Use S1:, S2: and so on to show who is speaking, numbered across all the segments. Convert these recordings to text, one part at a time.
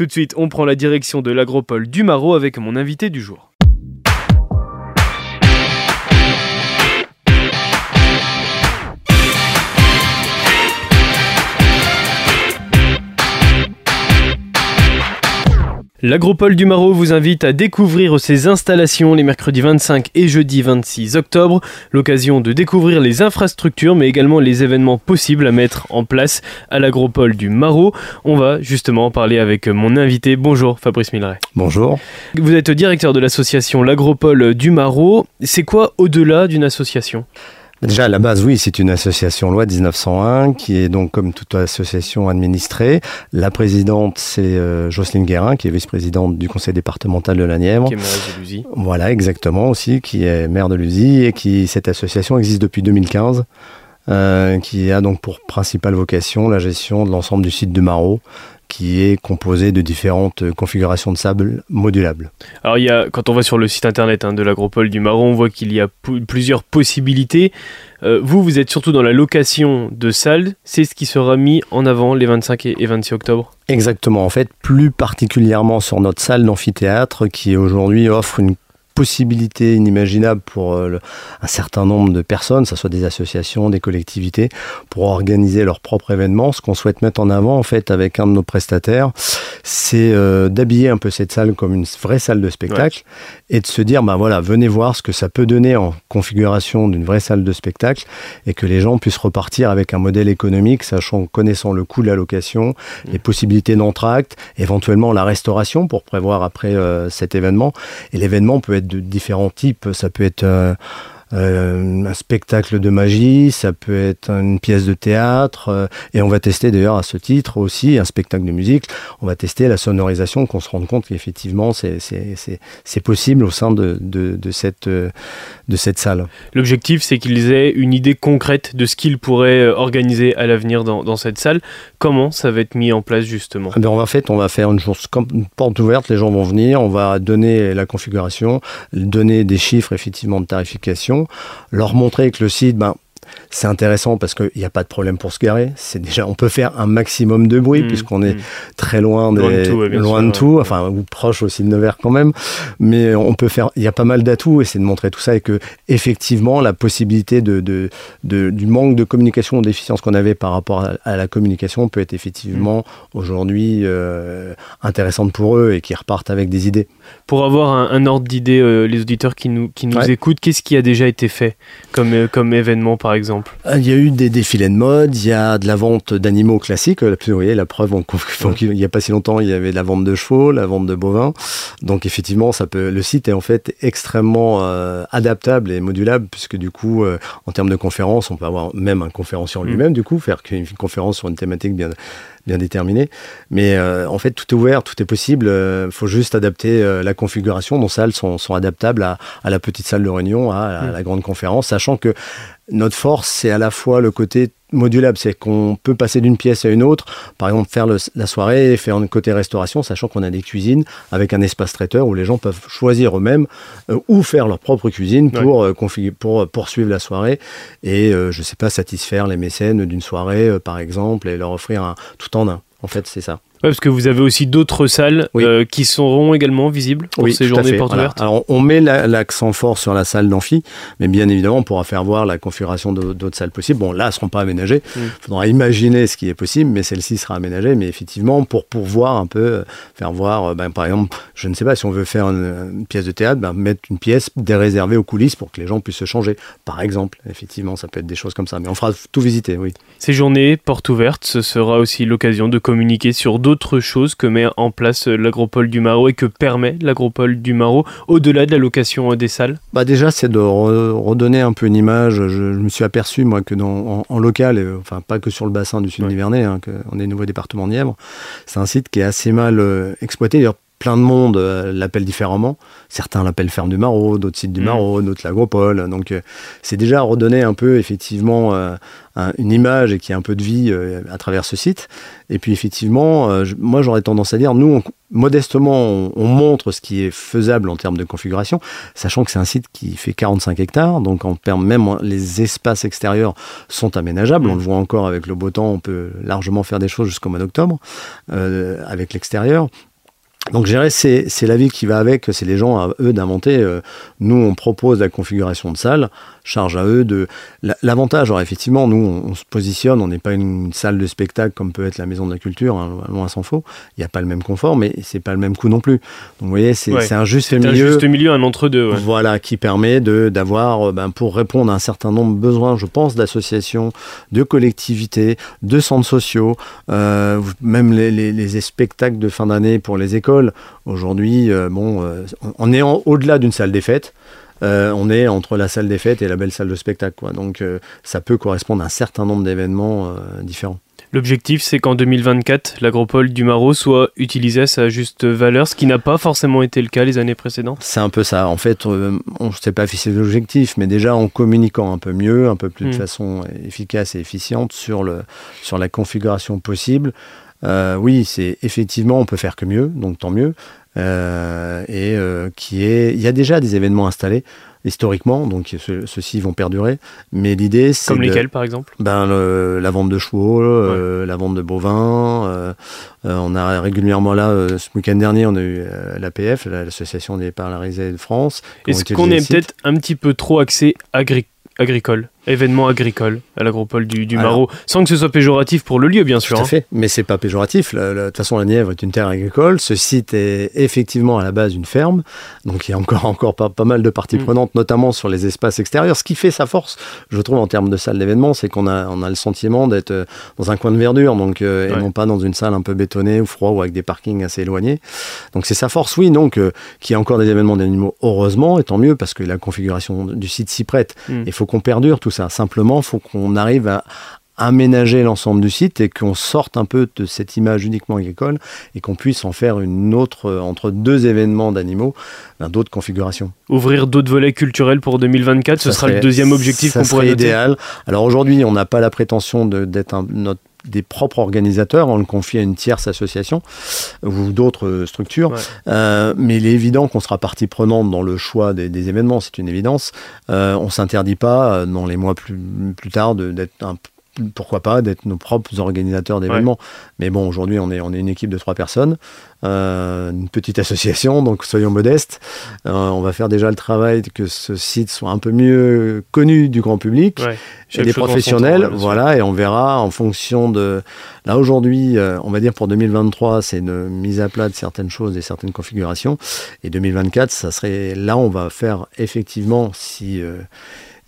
S1: Tout de suite, on prend la direction de l'agropole du Maro avec mon invité du jour. L'Agropole du Maro vous invite à découvrir ses installations les mercredis 25 et jeudi 26 octobre, l'occasion de découvrir les infrastructures mais également les événements possibles à mettre en place à l'Agropole du Maro. On va justement en parler avec mon invité. Bonjour Fabrice Milleret.
S2: Bonjour.
S1: Vous êtes directeur de l'association L'Agropole du Maro. C'est quoi au-delà d'une association?
S2: Déjà, à la base, oui, c'est une association loi 1901 qui est donc comme toute association administrée. La présidente, c'est euh, Jocelyne Guérin, qui est vice-présidente du conseil départemental de la Nièvre.
S1: Qui est maire de Luzy.
S2: Voilà, exactement aussi, qui est maire de Luzy et qui, cette association existe depuis 2015. Euh, qui a donc pour principale vocation la gestion de l'ensemble du site de Marot, qui est composé de différentes configurations de sable modulables.
S1: Alors il y a, quand on va sur le site internet hein, de l'agropole du Marron, on voit qu'il y a plusieurs possibilités. Euh, vous, vous êtes surtout dans la location de salles. C'est ce qui sera mis en avant les 25 et 26 octobre
S2: Exactement. En fait, plus particulièrement sur notre salle d'amphithéâtre qui aujourd'hui offre une possibilité inimaginable pour euh, un certain nombre de personnes, que ce soit des associations, des collectivités, pour organiser leur propre événement. Ce qu'on souhaite mettre en avant, en fait, avec un de nos prestataires, c'est euh, d'habiller un peu cette salle comme une vraie salle de spectacle et de se dire, ben voilà, venez voir ce que ça peut donner en configuration d'une vraie salle de spectacle et que les gens puissent repartir avec un modèle économique, sachant, connaissant le coût de la location, mmh. les possibilités d'entracte, éventuellement la restauration pour prévoir après euh, cet événement. Et l'événement peut être de différents types. Ça peut être euh, euh, un spectacle de magie, ça peut être une pièce de théâtre, euh, et on va tester d'ailleurs à ce titre aussi un spectacle de musique. On va tester la sonorisation, qu'on se rende compte qu'effectivement c'est possible au sein de, de, cette, de cette salle.
S1: L'objectif, c'est qu'ils aient une idée concrète de ce qu'ils pourraient organiser à l'avenir dans, dans, cette salle. Comment ça va être mis en place justement?
S2: Eh En fait, on va faire une, une porte ouverte, les gens vont venir, on va donner la configuration, donner des chiffres effectivement de tarification leur montrer que le site, ben, c'est intéressant parce qu'il n'y a pas de problème pour se garer. C'est déjà, on peut faire un maximum de bruit mmh, puisqu'on est mmh. très loin, des, loin de tout, enfin ou proche aussi de Nevers quand même. Mais on peut faire, il y a pas mal d'atouts et c'est de montrer tout ça et que effectivement la possibilité de, de, du manque de communication ou d'efficience qu'on avait par rapport à, la communication peut être effectivement mmh. aujourd'hui euh, intéressante pour eux et qu'ils repartent avec des idées.
S1: Pour avoir un, ordre d'idée, euh, les auditeurs qui nous, qui nous écoutent, qu'est-ce qui a déjà été fait comme, euh, comme événement par exemple
S2: euh, Il y a eu des défilés de mode, il y a de la vente d'animaux classiques. Vous voyez, la preuve, il n'y a pas si longtemps, il y avait la vente de chevaux, la vente de bovins. Donc effectivement, ça peut, le site est en fait extrêmement adaptable et modulable, puisque du coup, en termes de conférences, on peut avoir même un conférencier en mm. lui-même, du coup, faire une conférence sur une thématique bien, bien déterminé. Mais euh, en fait, tout est ouvert, tout est possible. Il euh, faut juste adapter euh, la configuration. Nos salles sont, sont adaptables à, à, la petite salle de réunion, à, la, grande conférence, sachant que notre force, c'est à la fois le côté modulable, c'est qu'on peut passer d'une pièce à une autre, par exemple faire la soirée, faire un côté restauration, sachant qu'on a des cuisines avec un espace traiteur où les gens peuvent choisir eux-mêmes ou faire leur propre cuisine pour, pour poursuivre la soirée et, je ne sais pas, satisfaire les mécènes d'une soirée, par exemple, et leur offrir un, tout en un. En fait, c'est ça
S1: parce que vous avez aussi d'autres salles euh, qui seront également visibles pour ces journées portes ouvertes.
S2: Alors, on met l'accent fort sur la salle d'amphi, mais bien évidemment, on pourra faire voir la configuration d'autres salles possibles. Bon, là, elles ne seront pas aménagées. Il mm. faudra imaginer ce qui est possible, mais celle-ci sera aménagée. Mais effectivement, pour pouvoir un peu euh, faire voir, euh, ben, par exemple, je ne sais pas si on veut faire une, pièce de théâtre, ben, mettre une pièce déréservée aux coulisses pour que les gens puissent se changer. Par exemple, effectivement, ça peut être des choses comme ça. Mais on fera tout visiter, oui.
S1: Ces journées portes ouvertes, ce sera aussi l'occasion de communiquer sur d'autres d'autres choses que met en place l'agropole du Maro et que permet l'agropole du Maro au-delà de la location des salles?
S2: Bah Déjà, c'est de redonner un peu une image. Je, me suis aperçu, moi, que dans, en, local, et, enfin pas que sur le bassin du Sud Nivernais, hein, on est nouveau département de Nièvre, c'est un site qui est assez mal euh, exploité. D'ailleurs, plein de monde euh, l'appelle différemment. Certains l'appellent Ferme du Maro, d'autres sites du mmh. Maro, d'autres l'Agropole. Donc euh, c'est déjà redonner un peu effectivement une image et qui a un peu de vie euh, à travers ce site. Et puis effectivement, euh, moi j'aurais tendance à dire, nous, modestement, on, montre ce qui est faisable en termes de configuration, sachant que c'est un site qui fait 45 hectares, donc en même les espaces extérieurs sont aménageables. On le voit encore avec le beau temps, on peut largement faire des choses jusqu'au mois d'octobre euh, avec l'extérieur. Donc gérer, c'est la vie qui va avec, c'est les gens à eux d'inventer. Euh, nous, on propose la configuration de salle, charge à eux de... L'avantage, alors effectivement, nous, on, se positionne, on n'est pas une salle de spectacle comme peut être la Maison de la Culture, hein, loin s'en faut. Il n'y a pas le même confort, mais c'est pas le même coût non plus. Donc vous voyez, c'est un juste milieu.
S1: un juste milieu, un entre-deux.
S2: Voilà, qui permet d'avoir, euh, ben, pour répondre à un certain nombre de besoins, je pense, d'associations, de collectivités, de centres sociaux, euh, même les, les spectacles de fin d'année pour les écoles Aujourd'hui, euh, bon, euh, on est au-delà d'une salle des fêtes. Euh, on est entre la salle des fêtes et la belle salle de spectacle. Quoi. Donc ça peut correspondre à un certain nombre d'événements différents.
S1: L'objectif, c'est qu'en 2024, l'agropole du Maro soit utilisée à sa juste valeur, ce qui n'a pas forcément été le cas les années précédentes.
S2: C'est un peu ça. En fait, on ne sait pas fixer l'objectif, mais déjà en communiquant un peu mieux, un peu plus de hmm. façon efficace et efficiente sur, le, sur la configuration possible, euh, oui, c'est effectivement, on peut faire que mieux, donc tant mieux. Euh, et euh, qui est, il y a déjà des événements installés historiquement, donc ceux-ci vont perdurer. Mais l'idée, c'est
S1: comme lesquels, par exemple?
S2: Ben la vente de chevaux, la vente de bovins. on a régulièrement là, ce week-end dernier, on a eu l'APF, l'Association des paralysés de France.
S1: Est-ce qu'on est peut-être un petit peu trop axé agricole? Événement agricole à l'agropole du, du Maro, sans que ce soit péjoratif pour le lieu, bien sûr.
S2: Tout à hein. fait, mais c'est pas péjoratif. De toute façon, la Nièvre est une terre agricole. Ce site est effectivement à la base une ferme, donc il y a encore, encore pas, pas mal de parties mm. prenantes, notamment sur les espaces extérieurs. Ce qui fait sa force, je trouve, en termes de salle d'événement, c'est qu'on a, on a le sentiment d'être euh, dans un coin de verdure, donc, euh, et non pas dans une salle un peu bétonnée ou froid ou avec des parkings assez éloignés. Donc c'est sa force, oui, donc, euh, qu'il y a encore des événements d'animaux, heureusement, et tant mieux, parce que la configuration du site s'y prête. Mm. Il faut qu'on perdure tout ça. Simplement, il faut qu'on arrive à aménager l'ensemble du site et qu'on sorte un peu de cette image uniquement agricole et qu'on puisse en faire une autre, entre deux événements d'animaux, ben, d'autres configurations.
S1: Ouvrir d'autres volets culturels pour 2024, ce sera le deuxième objectif qu'on pourrait
S2: idéal. Alors aujourd'hui, on n'a pas la prétention d'être notre des propres organisateurs, on le confie à une tierce association ou d'autres structures. Euh, mais il est évident qu'on sera partie prenante dans le choix des, événements, c'est une évidence. Euh, on ne s'interdit pas, euh, dans les mois plus, plus tard, d'être un pourquoi pas d'être nos propres organisateurs d'événements. Mais bon, aujourd'hui, on est, on est une équipe de trois personnes, euh, une petite association, donc soyons modestes. Euh, on va faire déjà le travail que ce site soit un peu mieux connu du grand public et des professionnels. voilà, et on verra en fonction de. Là, aujourd'hui, euh, on va dire pour 2023, c'est une mise à plat de certaines choses et certaines configurations. Et 2024, ça serait. Là, on va faire effectivement, si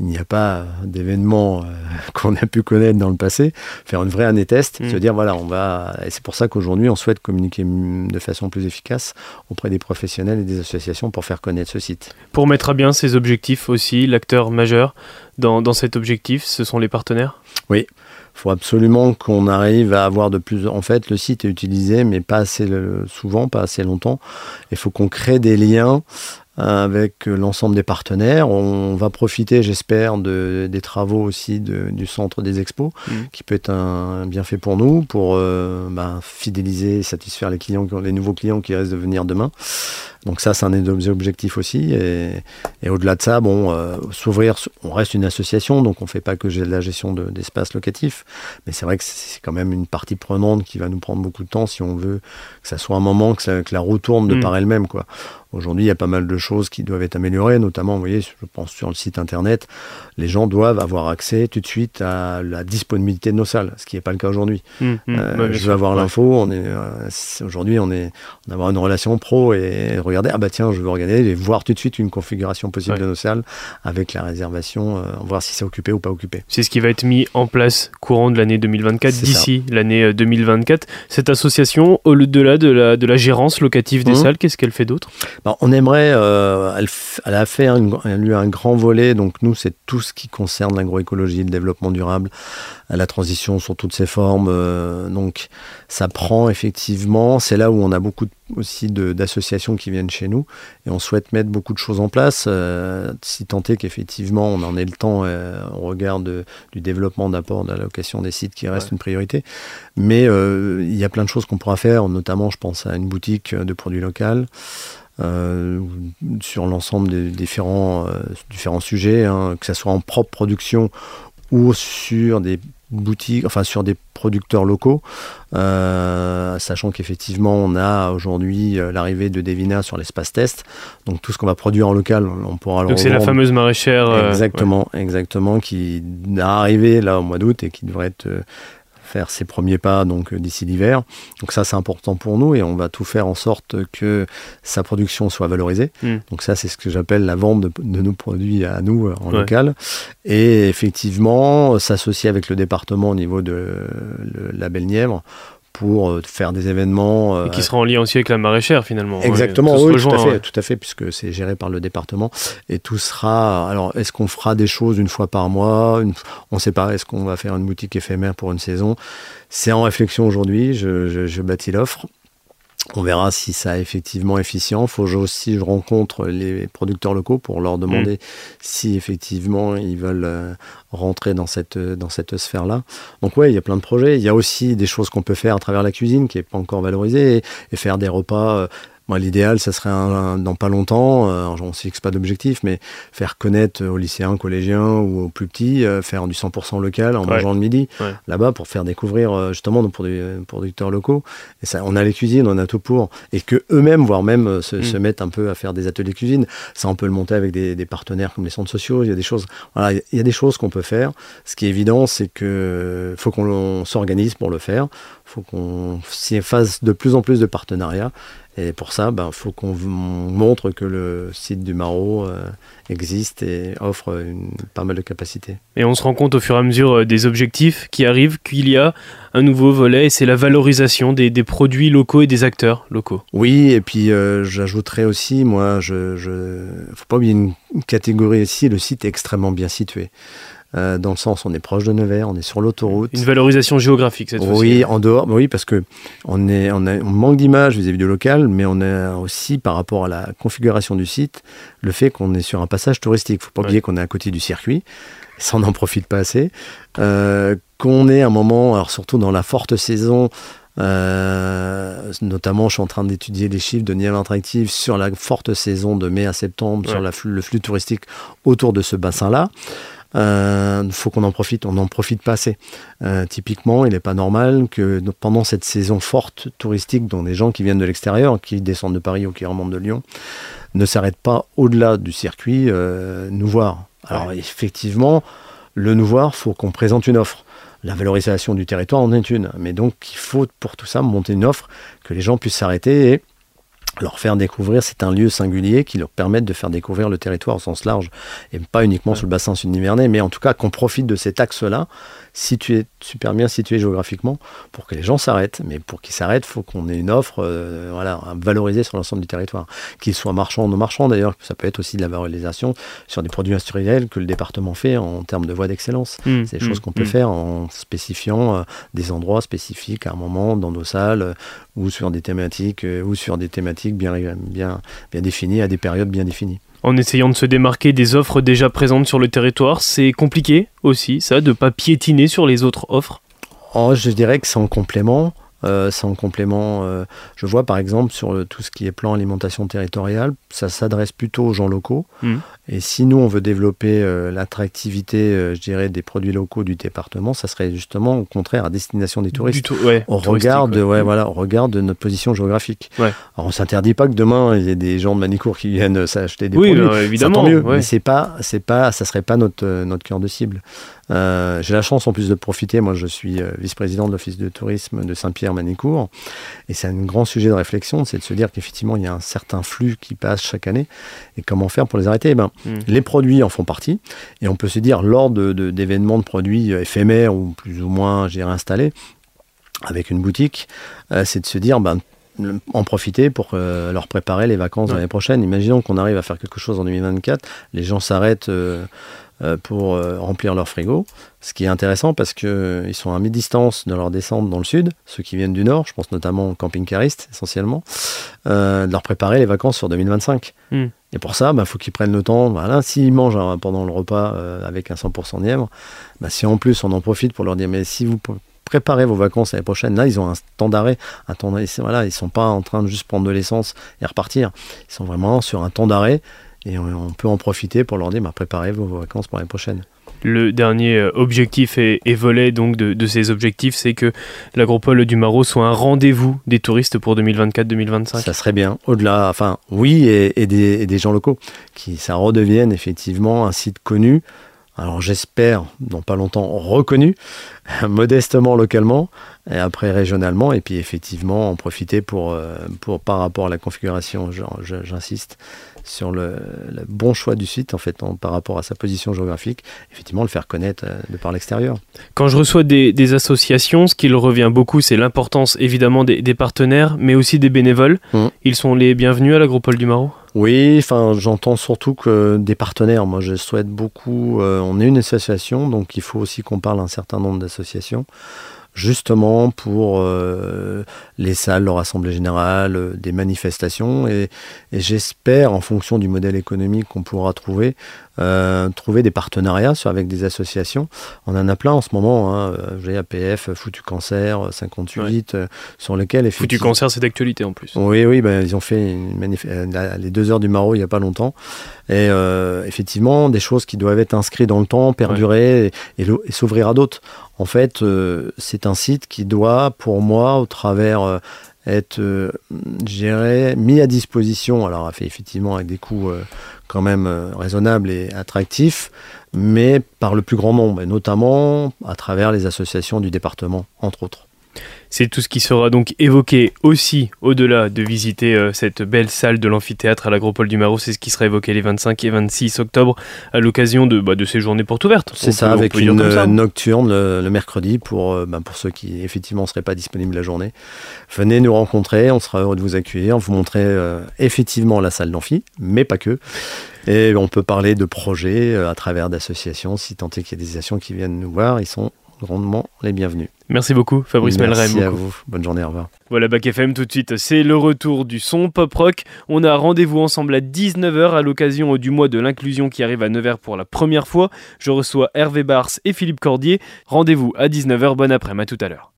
S2: il n'y a pas d'événement euh, qu'on a pu connaître dans le passé, faire une vraie année test, mm. se dire voilà, on va. Et c'est pour ça qu'aujourd'hui, on souhaite communiquer de façon plus efficace auprès des professionnels et des associations pour faire connaître ce site.
S1: Pour mettre à bien ces objectifs aussi, l'acteur majeur dans, dans cet objectif, ce sont les partenaires?
S2: Oui. Il faut absolument qu'on arrive à avoir de plus. En fait, le site est utilisé, mais pas assez souvent, pas assez longtemps. Il faut qu'on crée des liens avec l'ensemble des partenaires. On va profiter, j'espère, de, des travaux aussi du centre des expos, mmh. qui peut être un bienfait pour nous, pour euh, ben, fidéliser et satisfaire les clients, les nouveaux clients qui restent de venir demain. Donc ça, c'est un des objectifs aussi. Et, au-delà de ça, bon, euh, s'ouvrir, on reste une association, donc on ne fait pas que de la gestion d'espace locatif. Mais c'est vrai que c'est quand même une partie prenante qui va nous prendre beaucoup de temps si on veut que ça soit un moment, que, ça, que la roue tourne de mmh. par elle-même. quoi. Aujourd'hui, il y a pas mal de choses qui doivent être améliorées, notamment, vous voyez, je pense sur le site internet, les gens doivent avoir accès tout de suite à la disponibilité de nos salles, ce qui n'est pas le cas aujourd'hui. Mmh, mmh. Euh, je veux avoir l'info, on est euh, aujourd'hui, on est on avoir une relation pro et regarder, ah bah tiens, je veux regarder et voir tout de suite une configuration possible de nos salles avec la réservation, euh, voir si c'est occupé ou pas occupé.
S1: C'est ce qui va être mis en place courant de l'année 2024, d'ici l'année 2024. Cette association, au-delà de la, de la gérance locative des mmh. salles, qu'est-ce qu'elle fait d'autre?
S2: Bah, on aimerait, euh, elle, a fait un, eu un grand volet, donc nous c'est tout ce qui concerne l'agroécologie, le développement durable, la transition sur toutes ses formes. Euh, donc ça prend effectivement, c'est là où on a beaucoup aussi d'associations qui viennent chez nous et on souhaite mettre beaucoup de choses en place, euh, si tant est qu'effectivement on en ait le temps au regard du développement d'apport de la location des sites qui reste une priorité. Mais il y a plein de choses qu'on pourra faire, notamment je pense à une boutique de produits locaux. Euh, sur l'ensemble des différents, euh, différents sujets, hein, que ce soit en propre production ou sur des boutiques, enfin sur des producteurs locaux, euh, sachant qu'effectivement on a aujourd'hui l'arrivée de Devina sur l'espace test, donc tout ce qu'on va produire en local, on pourra le
S1: Donc c'est la fameuse maraîchère.
S2: exactement, exactement, qui est arrivée là au mois d'août et qui devrait être faire ses premiers pas donc euh, d'ici l'hiver. Donc ça c'est important pour nous et on va tout faire en sorte que sa production soit valorisée. Hmm. Donc ça c'est ce que j'appelle la vente de, nos produits à nous euh, en local. Et effectivement s'associer avec le département au niveau de le label Nièvre pour euh, faire des événements.
S1: Et qui sera en lien aussi avec la maraîchère finalement.
S2: Exactement, oui, tout, à fait, tout à fait, puisque c'est géré par le département. Et tout sera. Alors, est-ce qu'on fera des choses une fois par mois? On ne sait pas. Est-ce qu'on va faire une boutique éphémère pour une saison? C'est en réflexion aujourd'hui. Je, je bâtis l'offre. On verra si ça est effectivement efficient. Il faut aussi je rencontre les producteurs locaux pour leur demander mm. si effectivement ils veulent euh, rentrer dans cette, dans cette sphère-là. Donc ouais, il y a plein de projets. Il y a aussi des choses qu'on peut faire à travers la cuisine qui n'est pas encore valorisée et, faire des repas euh, l'idéal, ça serait dans pas longtemps, euh, on ne fixe pas d'objectif, mais faire connaître aux lycéens, collégiens ou aux plus petits, euh, faire du 100% local en mangeant le midi, là-bas, pour faire découvrir euh, justement nos producteurs locaux. Et ça, on a les cuisines, on a tout pour. Et que eux-mêmes, voire même se, mm. mettent un peu à faire des ateliers cuisine. Ça, on peut le monter avec des, partenaires comme les centres sociaux. Il y a des choses, voilà, il y a des choses qu'on peut faire. Ce qui est évident, c'est que faut qu'on s'organise pour le faire. Faut qu'on s'y fasse de plus en plus de partenariats. Et pour ça, il ben, faut qu'on montre que le site du Maro euh, existe et offre pas mal de capacités.
S1: Et on se rend compte au fur et à mesure euh, des objectifs qui arrivent qu'il y a un nouveau volet, et c'est la valorisation des, produits locaux et des acteurs locaux.
S2: Oui, et puis euh, j'ajouterais aussi, moi, je, je faut pas oublier une catégorie ici, le site est extrêmement bien situé. Euh, dans le sens on est proche de Nevers, on est sur l'autoroute.
S1: Une valorisation géographique cette fois-ci.
S2: Oui, en dehors, oui, parce que on, est, on, a, on manque d'image vis-à-vis du local, mais on a aussi par rapport à la configuration du site, le fait qu'on est sur un passage touristique. Il faut pas oublier qu'on est à côté du circuit, ça on n'en profite pas assez. Euh, qu'on est à un moment, alors surtout dans la forte saison, euh, notamment, je suis en train d'étudier les chiffres de Nièvre Interactive sur la forte saison de mai à septembre, sur la, le flux touristique autour de ce bassin-là. Il euh, faut qu'on en profite, on n'en profite pas assez. Euh, typiquement, il n'est pas normal que pendant cette saison forte touristique, dont des gens qui viennent de l'extérieur, qui descendent de Paris ou qui remontent de Lyon, ne s'arrêtent pas au-delà du circuit euh, nous voir. Alors effectivement, le nous voir, faut qu'on présente une offre. La valorisation du territoire en est une, mais donc il faut pour tout ça monter une offre que les gens puissent s'arrêter et leur faire découvrir, c'est un lieu singulier qui leur permet de faire découvrir le territoire au sens large, et pas uniquement sur le bassin sud-nivernais, mais en tout cas qu'on profite de cet axe-là, situé, super bien situé géographiquement, pour que les gens s'arrêtent. Mais pour qu'ils s'arrêtent, il faut qu'on ait une offre euh, voilà, valorisée sur l'ensemble du territoire, qu'ils soient marchands ou non marchands d'ailleurs, ça peut être aussi de la valorisation sur des produits industriels que le département fait en termes de voies d'excellence. Mmh, c'est des choses mmh, qu'on peut mmh. faire en spécifiant euh, des endroits spécifiques à un moment dans nos salles, euh, ou sur des thématiques, ou sur des thématiques bien, bien, bien définies, à des périodes bien définies
S1: en essayant de se démarquer des offres déjà présentes sur le territoire. C'est compliqué aussi, ça, de ne pas piétiner sur les autres offres
S2: oh, Je dirais que c'est en complément. Euh, c'est en complément. Euh, je vois par exemple sur tout ce qui est plan alimentation territoriale, ça s'adresse plutôt aux gens locaux. Mmh. Et si nous, on veut développer euh, l'attractivité, euh, je dirais, des produits locaux du département, ça serait justement au contraire à destination des touristes.
S1: Tout, ouais,
S2: on, regarde, ouais. voilà, on regarde notre position géographique. Alors on s'interdit pas que demain, il y ait des gens de Manicourt qui viennent s'acheter des produits. Oui, évidemment. Ça, mieux, mais c'est pas, c'est pas, ça serait pas notre, notre cœur de cible. Euh, j'ai la chance en plus de profiter. Moi, je suis vice-président de l'Office de tourisme de Saint-Pierre-Manicourt. Et c'est un grand sujet de réflexion, c'est de se dire qu'effectivement, il y a un certain flux qui passe chaque année. Et comment faire pour les arrêter? Eh ben, Hmm. Les produits en font partie. Et on peut se dire, lors d'événements de, produits éphémères ou plus ou moins installés, avec une boutique, euh, c'est de se dire, ben, en profiter pour euh, leur préparer les vacances l'année prochaine. Imaginons qu'on arrive à faire quelque chose en 2024, les gens s'arrêtent euh, pour remplir leur frigo, ce qui est intéressant parce qu'ils sont à mi-distance de leur descente dans le sud, ceux qui viennent du nord, je pense notamment aux camping-caristes essentiellement, de leur préparer les vacances sur 2025. Et pour ça, il bah, faut qu'ils prennent le temps. Voilà, s'ils mangent hein, pendant le repas euh, avec un 100% Nièvre, bah, si en plus on en profite pour leur dire, mais si vous préparez vos vacances l'année prochaine, là, ils ont un temps d'arrêt. Un temps voilà, ils ne sont pas en train de juste prendre de l'essence et repartir. Ils sont vraiment sur un temps d'arrêt et on, peut en profiter pour leur dire, bah, préparez vos vacances pour l'année prochaine.
S1: Le dernier euh, objectif et, volet donc de, ces objectifs, c'est que l'agropole du Maro soit un rendez-vous des touristes pour 2024-2025.
S2: Ça serait bien. Au-delà, enfin oui, et, des, et, des, gens locaux, qui ça redevienne effectivement un site connu alors j'espère, dans pas longtemps, reconnu, modestement localement, et après régionalement, et puis effectivement en profiter pour, euh, pour par rapport à la configuration, j'insiste sur le, bon choix du site en fait par rapport à sa position géographique, effectivement le faire connaître euh, de par l'extérieur.
S1: Quand je reçois des, associations, ce qui revient beaucoup, c'est l'importance évidemment des, partenaires, mais aussi des bénévoles. Mmh. Ils sont les bienvenus à l'Agropole du Maro
S2: oui, enfin, j'entends surtout que des partenaires. Moi, je souhaite beaucoup. Euh, on est une association, donc il faut aussi qu'on parle un certain nombre d'associations justement pour euh, les salles, leur assemblée générale, euh, des manifestations. Et, j'espère, en fonction du modèle économique qu'on pourra trouver, euh, trouver des partenariats avec des associations. On en a plein en ce moment. Hein, j'ai APF, Foutu Cancer, 58, sur lesquels...
S1: Foutu Cancer, c'est d'actualité en plus.
S2: Oui, oui, ben, ils ont fait les deux heures du Maro il n'y a pas longtemps. Et effectivement, des choses qui doivent être inscrites dans le temps, perdurer et s'ouvrir à d'autres. En fait, euh, c'est un site qui doit, pour moi, au travers euh, être euh, géré, mis à disposition, alors effectivement avec des coûts quand même raisonnables et attractifs, mais par le plus grand nombre, et notamment à travers les associations du département, entre autres.
S1: C'est tout ce qui sera donc évoqué aussi au-delà de visiter euh, cette belle salle de l'amphithéâtre à l'Agropole du Maro. C'est ce qui sera évoqué les 25 et 26 octobre à l'occasion de, bah, de ces journées portes ouvertes.
S2: C'est ça, avec une nocturne le, mercredi pour, euh, bah, pour ceux qui effectivement ne seraient pas disponibles la journée. Venez nous rencontrer, on sera heureux de vous accueillir, vous montrer euh, effectivement la salle d'amphi, mais pas que. Et on peut parler de projets à travers d'associations, si tant est qu'il y a des associations qui viennent nous voir, ils sont grandement les bienvenus.
S1: Merci beaucoup, Fabrice
S2: Merci Merci à vous. Bonne journée, au revoir.
S1: Voilà, Bac FM tout de suite, c'est le retour du son pop rock. On a rendez-vous ensemble à 19h à l'occasion du mois de l'inclusion qui arrive à Nevers pour la première fois. Je reçois Hervé Bars et Philippe Cordier. Rendez-vous à 19h, bon après-midi, à tout à l'heure.